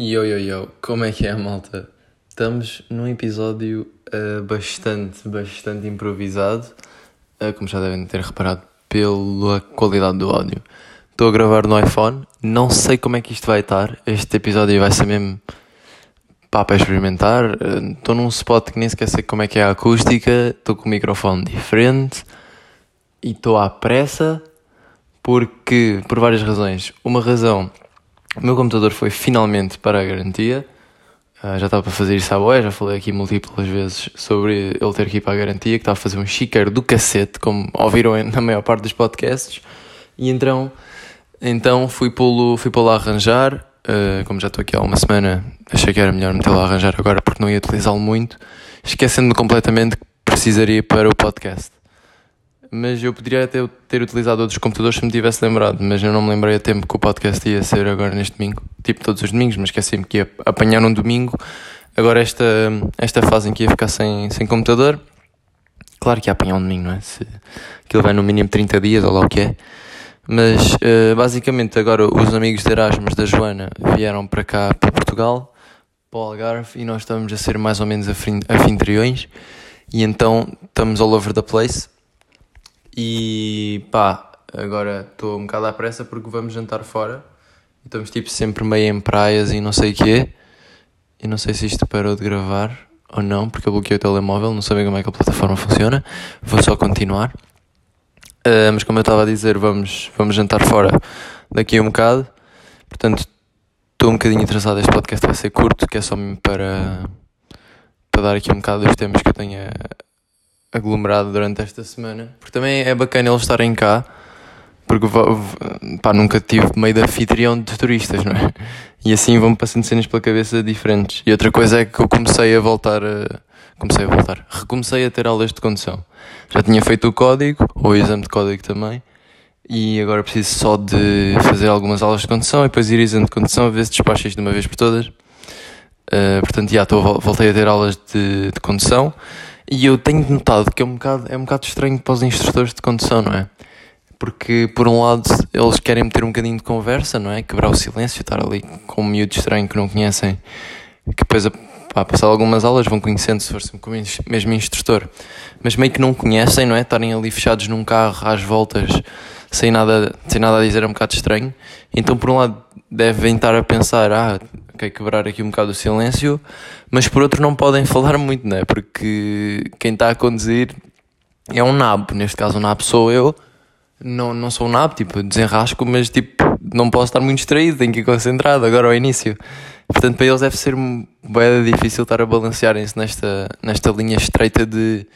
Yo, yo, yo, como é que é, malta? Estamos num episódio uh, bastante, bastante improvisado, uh, como já devem ter reparado pela qualidade do áudio. Estou a gravar no iPhone, não sei como é que isto vai estar. Este episódio vai ser mesmo pá, para experimentar. Estou uh, num spot que nem sequer sei como é que é a acústica, estou com um microfone diferente e estou à pressa porque, por várias razões. Uma razão o meu computador foi finalmente para a garantia. Uh, já estava para fazer isso à boia, já falei aqui múltiplas vezes sobre ele ter que ir para a garantia, que estava a fazer um chiqueiro do cacete, como ouviram na maior parte dos podcasts. E então, então fui pô-lo fui pô arranjar. Uh, como já estou aqui há uma semana, achei que era melhor metê-lo a arranjar agora porque não ia utilizá-lo muito, esquecendo-me completamente que precisaria para o podcast mas eu poderia até ter utilizado outros computadores se me tivesse lembrado, mas eu não me lembrei a tempo que o podcast ia ser agora neste domingo, tipo todos os domingos, mas esqueci-me que ia apanhar um domingo. Agora esta, esta fase em que ia ficar sem, sem computador, claro que ia apanhar um domingo, não é? Se aquilo vai no mínimo 30 dias ou lá o que é. Mas uh, basicamente agora os amigos de Erasmus da Joana vieram para cá, para Portugal, para o Algarve, e nós estamos a ser mais ou menos anfitriões, e então estamos all over the place e pá, agora estou um bocado à pressa porque vamos jantar fora. Estamos tipo sempre meio em praias e não sei o quê. E não sei se isto parou de gravar ou não, porque eu bloqueei o telemóvel, não sei como é que a plataforma funciona. Vou só continuar. Uh, mas como eu estava a dizer, vamos, vamos jantar fora daqui a um bocado. Portanto, estou um bocadinho interessado. Este podcast vai ser curto, que é só para, para dar aqui um bocado dos temas que eu tenho aglomerado durante esta semana. Porque também é bacana eles estarem cá, porque pá, nunca tive meio de anfitrião de turistas, não é? E assim vão passando cenas pela cabeça diferentes. E outra coisa é que eu comecei a voltar a. Comecei a voltar. Recomecei a ter aulas de condução. Já tinha feito o código, ou o exame de código também. E agora preciso só de fazer algumas aulas de condução e depois ir exame de condução a ver se despacho isto de uma vez por todas. Uh, portanto, já voltei a ter aulas de, de condução e eu tenho notado que é um, bocado, é um bocado estranho para os instrutores de condução, não é? Porque, por um lado, eles querem meter um bocadinho de conversa, não é? Quebrar o silêncio, estar ali com um miúdo estranho que não conhecem, que depois, pá, passar algumas aulas, vão conhecendo se for como mesmo instrutor, mas meio que não conhecem, não é? Estarem ali fechados num carro às voltas, sem nada, sem nada a dizer, é um bocado estranho. Então, por um lado, devem estar a pensar, ah, ok, quebrar aqui um bocado o silêncio, mas por outro não podem falar muito, né? Porque quem está a conduzir é um nabo, neste caso um nabo sou eu, não, não sou um nabo, tipo, desenrasco, mas tipo, não posso estar muito distraído, tenho que ir concentrado agora ao início. Portanto, para eles deve ser bem difícil estar a balancearem-se nesta, nesta linha estreita de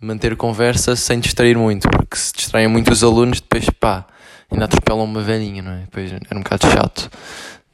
manter conversa sem distrair muito, porque se distraem muito os alunos, depois pá, ainda atropelam uma velhinha, não é? Depois é um bocado chato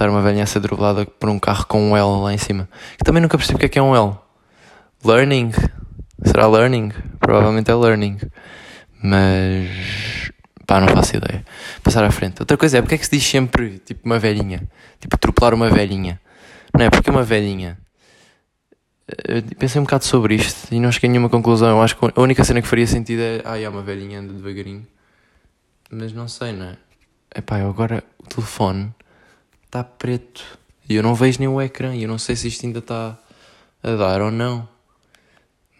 estar uma velhinha a ser dribblada por um carro com um L lá em cima. Que também nunca percebi o que é que é um L. Learning? Será learning? Provavelmente é learning. Mas. pá, não faço ideia. Passar à frente. Outra coisa é porque é que se diz sempre tipo uma velhinha? Tipo, atropelar uma velhinha. Não é? Porque uma velhinha. Eu pensei um bocado sobre isto e não cheguei a nenhuma conclusão. Eu acho que a única cena que faria sentido é. Ah, é uma velhinha anda devagarinho. Mas não sei, não é? Epá, agora o telefone está preto e eu não vejo nem o ecrã e eu não sei se isto ainda está a dar ou não.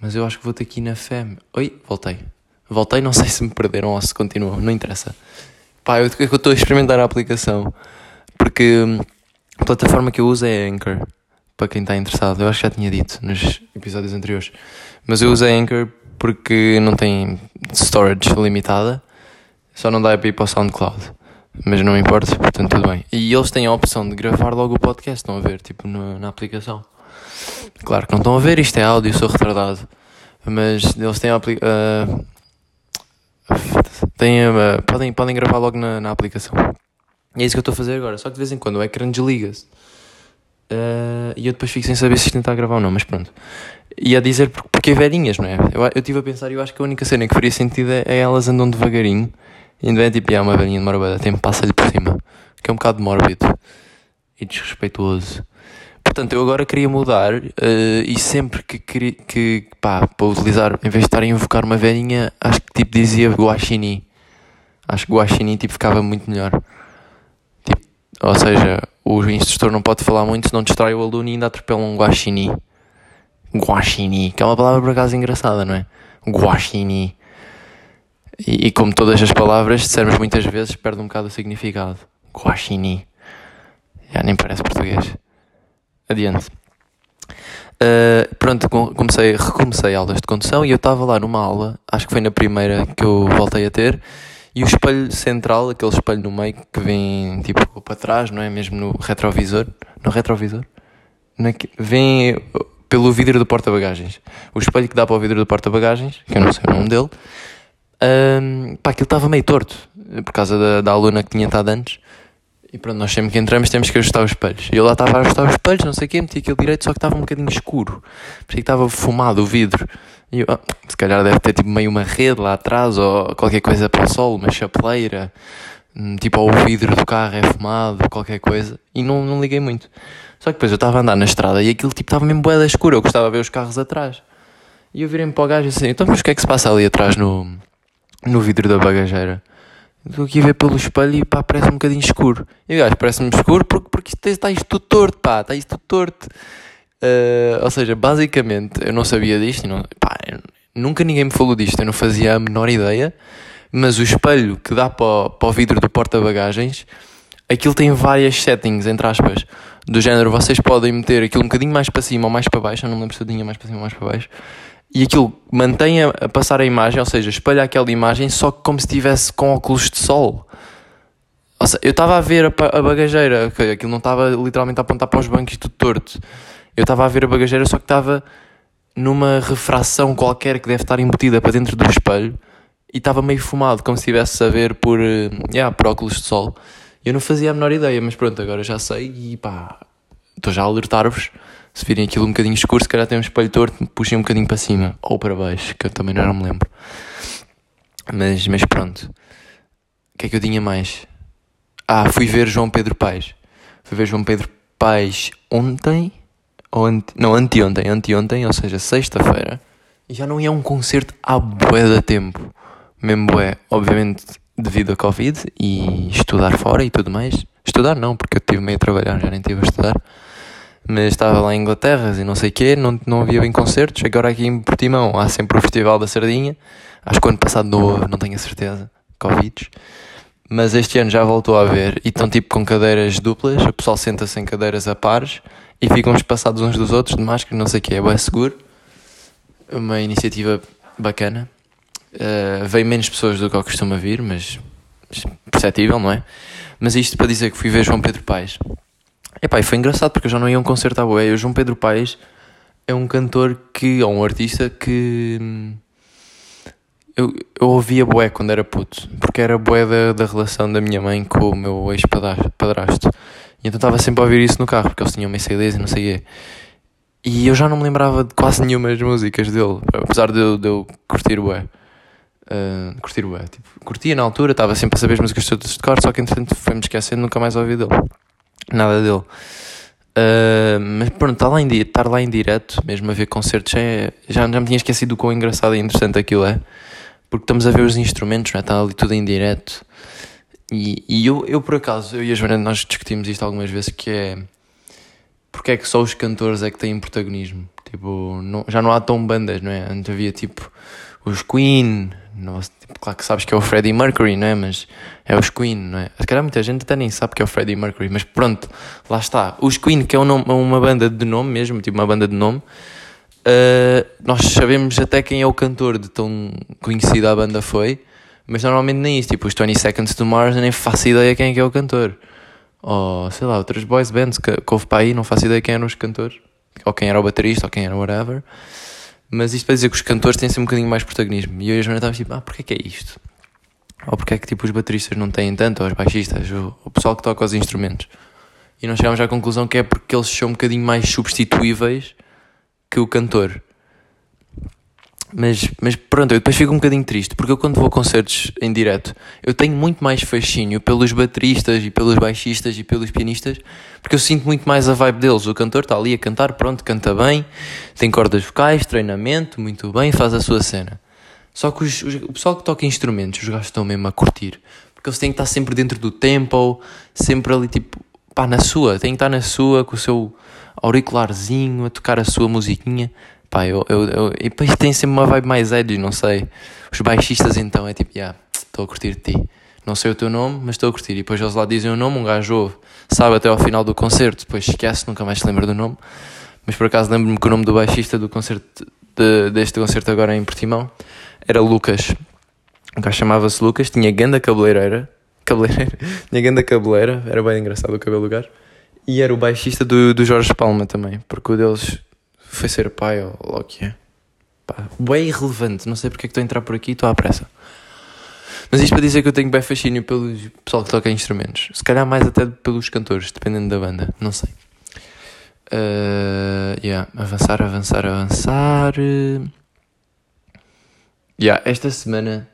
Mas eu acho que vou ter ir na fé. Oi, voltei. Voltei, não sei se me perderam ou se continuam, não interessa. Pá, eu estou a experimentar a aplicação porque hum, a plataforma que eu uso é Anchor. Para quem está interessado, eu acho que já tinha dito nos episódios anteriores. Mas eu uso a Anchor porque não tem storage limitada, só não dá para ir para o SoundCloud mas não importa, portanto tudo bem. E eles têm a opção de gravar logo o podcast, estão a ver, tipo na, aplicação. Claro que não estão a ver, isto é áudio, sou retardado. Mas eles têm a aplicação. Uh, têm, uh, podem, podem gravar logo na, na aplicação. E é isso que eu estou a fazer agora, só que de vez em quando o ecrã desliga-se. Uh, e eu depois fico sem saber se isto está a gravar ou não, mas pronto. E a dizer porque é velhinhas, não é? Eu, estive a pensar e eu acho que a única cena que faria sentido é, é elas andam devagarinho ainda é tipo, é uma velhinha demora bem tempo, passa-lhe por cima. Que é um bocado mórbido e desrespeituoso. Portanto, eu agora queria mudar uh, e sempre que, que, que pá, para utilizar, em vez de estar a invocar uma velhinha, acho que tipo dizia guaxini. Acho que guaxini tipo ficava muito melhor. Tipo, ou seja, o instrutor não pode falar muito, senão distrai o aluno e ainda atropela um guaxinim. Guaxinim, que é uma palavra por acaso engraçada, não é? Guaxinim. E, e como todas as palavras, dissermos muitas vezes, perde um bocado o significado. Guaxinim. Já nem parece português. Adiante. Uh, pronto, comecei, recomecei aulas de condução e eu estava lá numa aula, acho que foi na primeira que eu voltei a ter, e o espelho central, aquele espelho no meio que vem tipo para trás, não é? Mesmo no retrovisor. No retrovisor? Vem pelo vidro do porta-bagagens. O espelho que dá para o vidro do porta-bagagens, que eu não sei o nome dele, um, pá, aquilo estava meio torto, por causa da, da aluna que tinha estado antes. E pronto, nós sempre que entramos temos que ajustar os espelhos. E eu lá estava a ajustar os espelhos, não sei o quê, meti aquilo direito, só que estava um bocadinho escuro. Parecia que estava fumado o vidro. E eu, ah, se calhar deve ter tipo meio uma rede lá atrás, ou qualquer coisa para o sol, uma chapeleira. Hum, tipo, o vidro do carro é fumado, qualquer coisa. E não, não liguei muito. Só que depois eu estava a andar na estrada e aquilo tipo estava mesmo boeda escuro. Eu gostava de ver os carros atrás. E eu virei-me para o gajo assim, então mas o que é que se passa ali atrás no, no vidro da bagageira? Estou aqui a ver pelo espelho e pá, parece um bocadinho escuro. E gajo parece-me escuro porque, porque isto, está isto tudo torto, pá, está isto tudo torto. Uh, ou seja, basicamente, eu não sabia disto, não, pá, nunca ninguém me falou disto, eu não fazia a menor ideia. Mas o espelho que dá para para o vidro do porta-bagagens, aquilo tem várias settings, entre aspas, do género, vocês podem meter aquilo um bocadinho mais para cima ou mais para baixo, eu não lembro se eu tinha mais para cima ou mais para baixo e aquilo mantém a, passar a imagem, ou seja, espelha aquela imagem só como se estivesse com óculos de sol. Ou seja, eu estava a ver a, a bagageira, okay, aquilo não estava literalmente a apontar para os bancos tudo torto. Eu estava a ver a bagageira só que estava numa refração qualquer que deve estar embutida para dentro do espelho e estava meio fumado, como se estivesse a ver por, uh, yeah, por óculos de sol. Eu não fazia a menor ideia, mas pronto, agora já sei e pá, estou já a alertar-vos se virem aquilo um bocadinho escuro, se calhar tem um espelho torto, puxem um bocadinho para cima ou para baixo, que eu também não me lembro. Mas, mas pronto. O que é que eu tinha mais? Ah, fui ver João Pedro Paes. Fui ver João Pedro Paes ontem, ou ante, não, anteontem, anteontem, ou seja, sexta-feira. E já não ia um concerto há bué de tempo. Mesmo bué, obviamente devido a Covid e estudar fora e tudo mais. Estudar não, porque eu estive meio a trabalhar, já nem estive a estudar mas estava lá em Inglaterra e não sei o quê, não, não havia bem concertos. Agora aqui em Portimão há sempre o Festival da Sardinha. Acho que o ano passado não houve, não tenho a certeza, Covid. Mas este ano já voltou a haver e estão tipo com cadeiras duplas, o pessoal senta-se em cadeiras a pares e ficam espaçados uns dos outros de máscara, não sei o quê, é bem seguro. Uma iniciativa bacana. Uh, veio menos pessoas do que eu costumo vir, mas perceptível, não é? Mas isto para dizer que fui ver João Pedro Paes. Epá, e foi engraçado porque eu já não ia a um concerto à boé. O João Pedro Paes é um cantor que, ou um artista que hum, eu, eu ouvia boé quando era puto, porque era boé da, da relação da minha mãe com o meu ex-padrasto. E então estava sempre a ouvir isso no carro, porque eles tinham CDs e não sei o quê. E eu já não me lembrava de quase nenhuma das músicas dele, apesar de eu, de eu curtir o bué. Uh, curtir o bué. Tipo, curtia na altura, estava sempre a saber as músicas todas de cor, só que entretanto foi-me esquecendo nunca mais ouvi dele nada dele. Uh, mas pronto, estar lá, em, estar lá em direto, mesmo a ver concertos, é, já, já me tinha esquecido o quão engraçado e interessante aquilo é. Porque estamos a ver os instrumentos, não é? está ali tudo em direto. E, e eu, eu, por acaso, eu e a Joana, nós discutimos isto algumas vezes, que é... Porque é que só os cantores é que têm protagonismo? Tipo, não, já não há tão bandas, não é? Antes havia tipo os Queen, não, tipo, claro que sabes que é o Freddie Mercury, não é? Mas é os Queen, não é? Se calhar muita gente até nem sabe que é o Freddie Mercury, mas pronto, lá está. Os Queen, que é um nome, uma banda de nome mesmo, tipo uma banda de nome, uh, nós sabemos até quem é o cantor de tão conhecida a banda foi, mas normalmente nem isso. Tipo, os 20 Seconds to Mars, nem faço ideia quem é que é o cantor. Ou sei lá, outras boys bands que, que houve para aí, não faço ideia quem eram os cantores, ou quem era o baterista, ou quem era whatever. Mas isto para dizer que os cantores têm sempre um bocadinho mais protagonismo. E eu e a Joana estávamos tipo, ah, porquê que é isto? Ou porquê é que tipo, os bateristas não têm tanto, ou os baixistas, ou o pessoal que toca os instrumentos. E nós chegámos à conclusão que é porque eles são um bocadinho mais substituíveis que o cantor. Mas, mas pronto, eu depois fico um bocadinho triste, porque eu quando vou a concertos em direto, eu tenho muito mais fascínio pelos bateristas e pelos baixistas e pelos pianistas, porque eu sinto muito mais a vibe deles. O cantor está ali a cantar, pronto, canta bem, tem cordas vocais, treinamento, muito bem, faz a sua cena. Só que os, os, o pessoal que toca instrumentos, os gajos estão mesmo a curtir, porque eles têm que estar sempre dentro do tempo, sempre ali tipo pá, na sua, tem que estar na sua, com o seu auricularzinho, a tocar a sua musiquinha. Pá, eu, eu, eu, e depois tem sempre uma vibe mais edgy, não sei. Os baixistas então é tipo, yeah, estou a curtir de ti. Não sei o teu nome, mas estou a curtir. E depois eles lá dizem o nome, um gajo ouve, sabe até ao final do concerto, depois esquece, nunca mais se lembra do nome. Mas por acaso lembro-me que o nome do baixista do concerto, de, deste concerto agora em Portimão, era Lucas. O gajo chamava-se Lucas, tinha ganda cabeleireira, cabeleireira, tinha ganda cabeleira, era bem engraçado o cabelo do gajo. E era o baixista do, do Jorge Palma também, porque o deles foi ser pai ou o que é. Bem irrelevante, não sei porque é que estou a entrar por aqui, estou à pressa. Mas isto para dizer que eu tenho bem fascínio pelo pessoal que toca instrumentos. Se calhar mais até pelos cantores, dependendo da banda, não sei. Uh, yeah, avançar, avançar, avançar. Yeah, esta semana.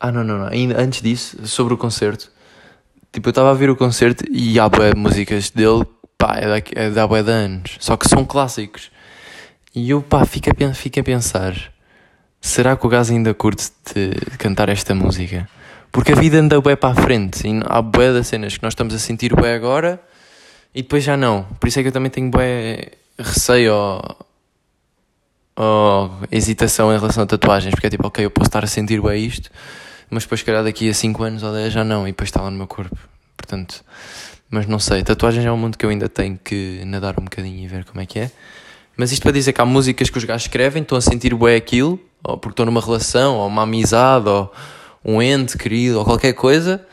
Ah, não, não, não. Ainda antes disso, sobre o concerto. Tipo, eu estava a ver o concerto e há músicas dele pá, é, da, é da bué de anos, só que são clássicos. E eu, pá, fico a, fico a pensar, será que o gajo ainda curte de cantar esta música? Porque a vida anda bué para a frente, e há bué das cenas que nós estamos a sentir bué agora, e depois já não. Por isso é que eu também tenho bué receio ou, ou hesitação em relação a tatuagens, porque é tipo, ok, eu posso estar a sentir bué isto, mas depois, calhar, daqui a 5 anos ou 10 já não, e depois está lá no meu corpo. Portanto, mas não sei, tatuagens é um mundo que eu ainda tenho que nadar um bocadinho e ver como é que é. Mas isto para dizer que há músicas que os gajos escrevem, estão a sentir bué aquilo, ou porque estão numa relação, ou uma amizade, ou um ente querido, ou qualquer coisa.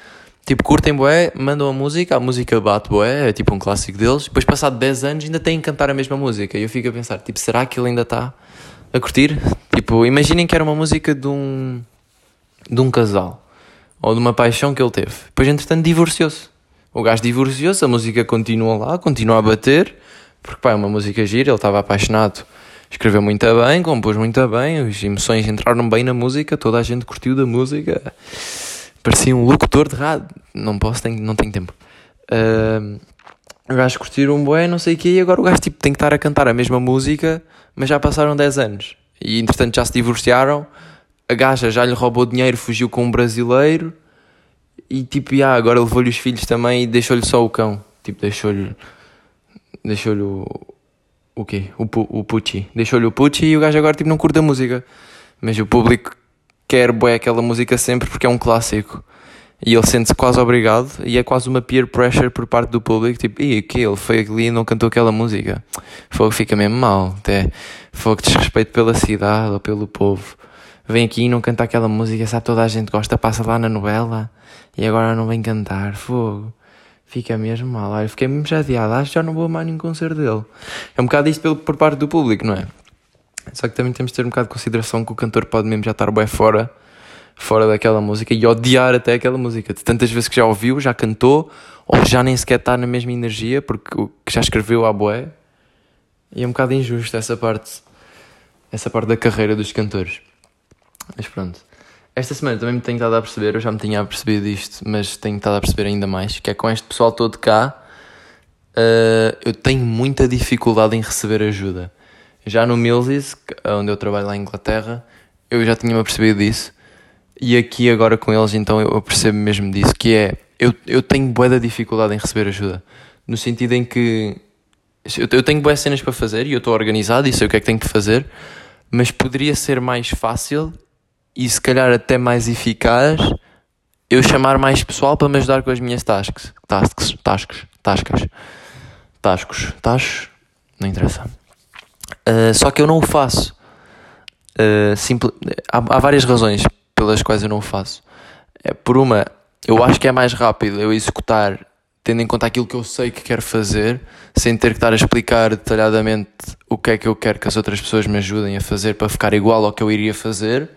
Tipo, curtem bué, mandam a música, a música bate bué, é tipo um clássico deles. Depois, passado 10 anos, ainda têm que cantar a mesma música. E eu fico a pensar, tipo, será que ele ainda está a curtir? Tipo, imaginem que era uma música de um, de um casal, ou de uma paixão que ele teve. Depois, entretanto, divorciou-se. O gajo divorciou-se, a música continua lá, continua a bater, porque pá, é uma música gira, ele estava apaixonado, escreveu muito bem, compôs muito bem, as emoções entraram bem na música, toda a gente curtiu da música, parecia um locutor de rádio, não posso, tenho, não tenho tempo. Uh, o gajo curtiram um bué, não sei o quê, e agora o gajo tipo, tem que estar a cantar a mesma música, mas já passaram 10 anos, e entretanto já se divorciaram, a gaja já lhe roubou dinheiro, fugiu com um brasileiro, e tipo, yeah, agora levou-lhe os filhos também e deixou-lhe só o cão. Tipo, deixou-lhe. Deixou-lhe o. O quê? O, o Pucci. Deixou-lhe o Pucci e o gajo agora tipo, não curta a música. Mas o público quer bué aquela música sempre porque é um clássico. E ele sente-se quase obrigado e é quase uma peer pressure por parte do público. Tipo, e que ele foi ali e não cantou aquela música. Fogo fica mesmo mal. Até fogo desrespeito pela cidade ou pelo povo. Vem aqui e não canta aquela música, sabe? Toda a gente gosta, passa lá na novela e agora não vem cantar, fogo. Fica mesmo mal. Olha, fiquei mesmo chateado. Acho que já não vou mais nenhum concerto dele. É um bocado isto por parte do público, não é? Só que também temos de ter um bocado de consideração que o cantor pode mesmo já estar bem fora, fora daquela música e odiar até aquela música. De tantas vezes que já ouviu, já cantou, ou já nem sequer está na mesma energia, porque já escreveu à boé. E é um bocado injusto essa parte, essa parte da carreira dos cantores. Mas pronto. Esta semana também me tenho estado a perceber, eu já me tinha percebido isto, mas tenho estado a perceber ainda mais, que é com este pessoal todo cá, uh, eu tenho muita dificuldade em receber ajuda. Já no Millsies, onde eu trabalho lá em Inglaterra, eu já tinha-me percebido disso, e aqui agora com eles então eu percebo mesmo disso, que é, eu, eu tenho bué da dificuldade em receber ajuda, no sentido em que eu, eu tenho boas cenas para fazer e eu estou organizado e sei o que é que tenho que fazer, mas poderia ser mais fácil e se calhar até mais eficaz eu chamar mais pessoal para me ajudar com as minhas tasks. Tasks, tasks, tascas. Tascos, tascos, não interessa. Uh, só que eu não o faço. Uh, simple... há, há várias razões pelas quais eu não o faço. É, por uma, eu acho que é mais rápido eu executar tendo em conta aquilo que eu sei que quero fazer, sem ter que estar a explicar detalhadamente o que é que eu quero que as outras pessoas me ajudem a fazer para ficar igual ao que eu iria fazer.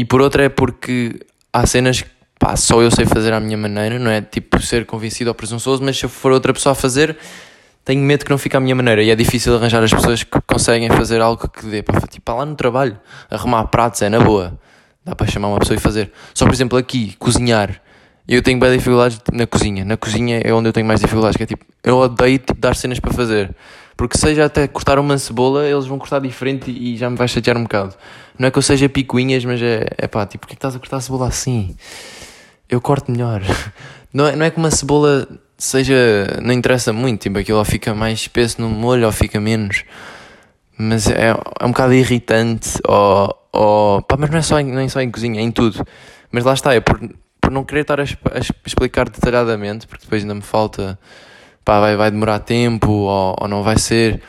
E por outra é porque há cenas que pá, só eu sei fazer à minha maneira, não é tipo ser convencido ou presunçoso, mas se eu for outra pessoa a fazer, tenho medo que não fique à minha maneira. E é difícil arranjar as pessoas que conseguem fazer algo que dê para tipo, lá no trabalho, arrumar pratos é na boa. Dá para chamar uma pessoa e fazer. Só por exemplo aqui, cozinhar. Eu tenho bem dificuldades na cozinha. Na cozinha é onde eu tenho mais dificuldades, que é tipo, eu odeio tipo, dar cenas para fazer. Porque seja até cortar uma cebola, eles vão cortar diferente e já me vai chatear um bocado. Não é que eu seja picuinhas, mas é, é pá, tipo, porquê que estás a cortar a cebola assim? eu corto melhor. Não é, não é que uma cebola seja. Não interessa muito, tipo, aquilo ou fica mais espesso no molho ou fica menos. Mas é, é um bocado irritante, ou. ou pá, mas não é, só em, não é só em cozinha, é em tudo. Mas lá está, é por, por não querer estar a, a explicar detalhadamente, porque depois ainda me falta. Pá, vai, vai demorar tempo ou, ou não vai ser.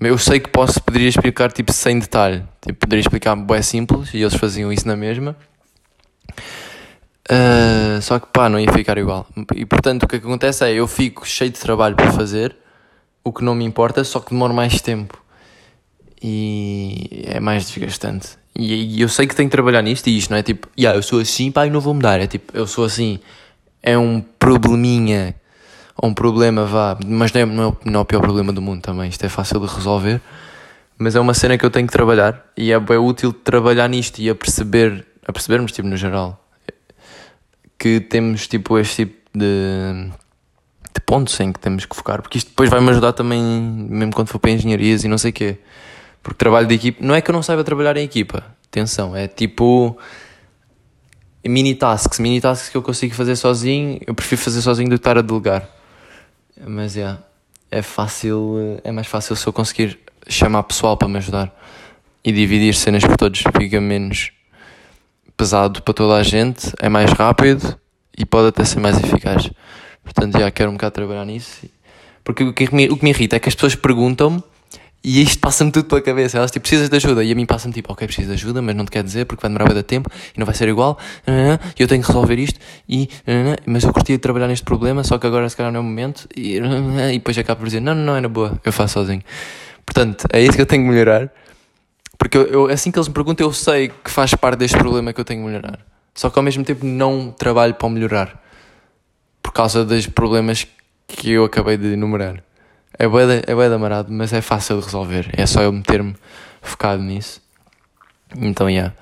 Eu sei que posso, poderia explicar tipo sem detalhe. Tipo, poderia explicar bem simples e eles faziam isso na mesma. Uh, só que pá, não ia ficar igual. E portanto o que acontece é eu fico cheio de trabalho para fazer, o que não me importa, só que demora mais tempo. E é mais desgastante. E, e eu sei que tenho que trabalhar nisto e isto não é tipo, yeah, eu sou assim, pá, e não vou mudar. É tipo, eu sou assim, é um probleminha, um problema, vá, mas não é, é, não é o pior problema do mundo também. Isto é fácil de resolver, mas é uma cena que eu tenho que trabalhar e é bem útil trabalhar nisto e a perceber, a percebermos, tipo, no geral que temos tipo este tipo de, de pontos em que temos que focar, porque isto depois vai-me ajudar também, mesmo quando for para engenharias e não sei o quê. Porque trabalho de equipa, não é que eu não saiba trabalhar em equipa, atenção, é tipo mini tasks, mini tasks que eu consigo fazer sozinho, eu prefiro fazer sozinho do que estar a delegar. Mas é, yeah, é fácil, é mais fácil se eu conseguir chamar pessoal para me ajudar e dividir cenas por todos, fica menos pesado para toda a gente, é mais rápido e pode até ser mais eficaz. Portanto, já quero um bocado trabalhar nisso. Porque o que me, o que me irrita é que as pessoas perguntam-me e isto passa-me tudo pela cabeça. Elas tipo, precisas de ajuda? E a mim passa-me tipo, ok, preciso de ajuda, mas não te quer dizer porque vai demorar bem de tempo e não vai ser igual. E eu tenho que resolver isto. E, mas eu curtia de trabalhar neste problema, só que agora se calhar não é o momento. E, e depois acabo por dizer, não, não, não, é na boa, eu faço sozinho. Portanto, é isso que eu tenho que melhorar. Porque eu, eu, assim que eles me perguntam, eu sei que faz parte deste problema que eu tenho que melhorar. Só que ao mesmo tempo não trabalho para melhorar. Por causa dos problemas que eu acabei de enumerar. É bué, é bué de amarado, mas é fácil de resolver. É só eu meter-me focado nisso. Então, yeah.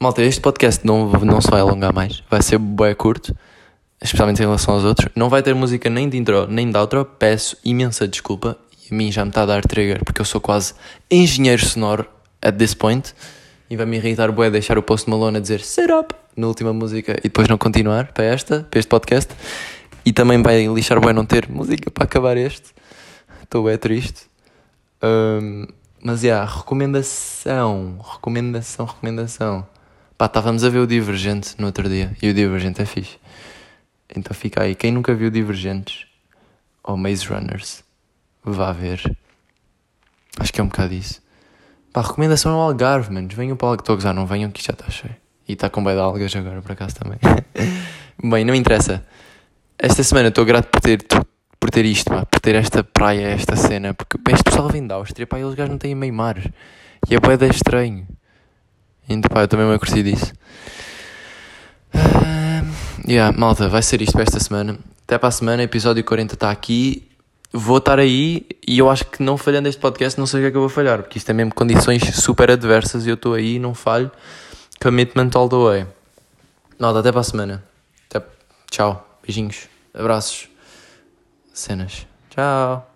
Malta, este podcast não, não se vai alongar mais. Vai ser bué curto. Especialmente em relação aos outros. Não vai ter música nem de intro, nem de outro. Peço imensa desculpa. E a mim já me está a dar trigger, porque eu sou quase engenheiro sonoro at this point e vai me irritar bué deixar o Post Malone a dizer set up na última música e depois não continuar para esta, para este podcast e também vai lixar bué não ter música para acabar este estou bem triste um, mas yeah, recomendação recomendação, recomendação pá, estávamos a ver o Divergente no outro dia e o Divergente é fixe então fica aí, quem nunca viu Divergentes ou Maze Runners vá ver acho que é um bocado isso Pá, recomendação ao Algarve, menos. Venham para o Algarve. Estou a gozar, não venham que já está cheio. E está com bem de algas agora, por acaso também. Bem, não interessa. Esta semana estou grato por ter, por ter isto, pá, por ter esta praia, esta cena. Porque bem, este pessoal vem da Áustria, pá, e os gajos não têm meio mar. E é boeda estranho. Então, pá, eu também me acorci disso. Uh, yeah, malta, vai ser isto para esta semana. Até para a semana, episódio 40 está aqui vou estar aí e eu acho que não falhando este podcast não sei o que é que eu vou falhar, porque isto é mesmo condições super adversas e eu estou aí não falho. Commitment all the way. Nada, até para a semana. Até... Tchau. Beijinhos. Abraços. Cenas. Tchau.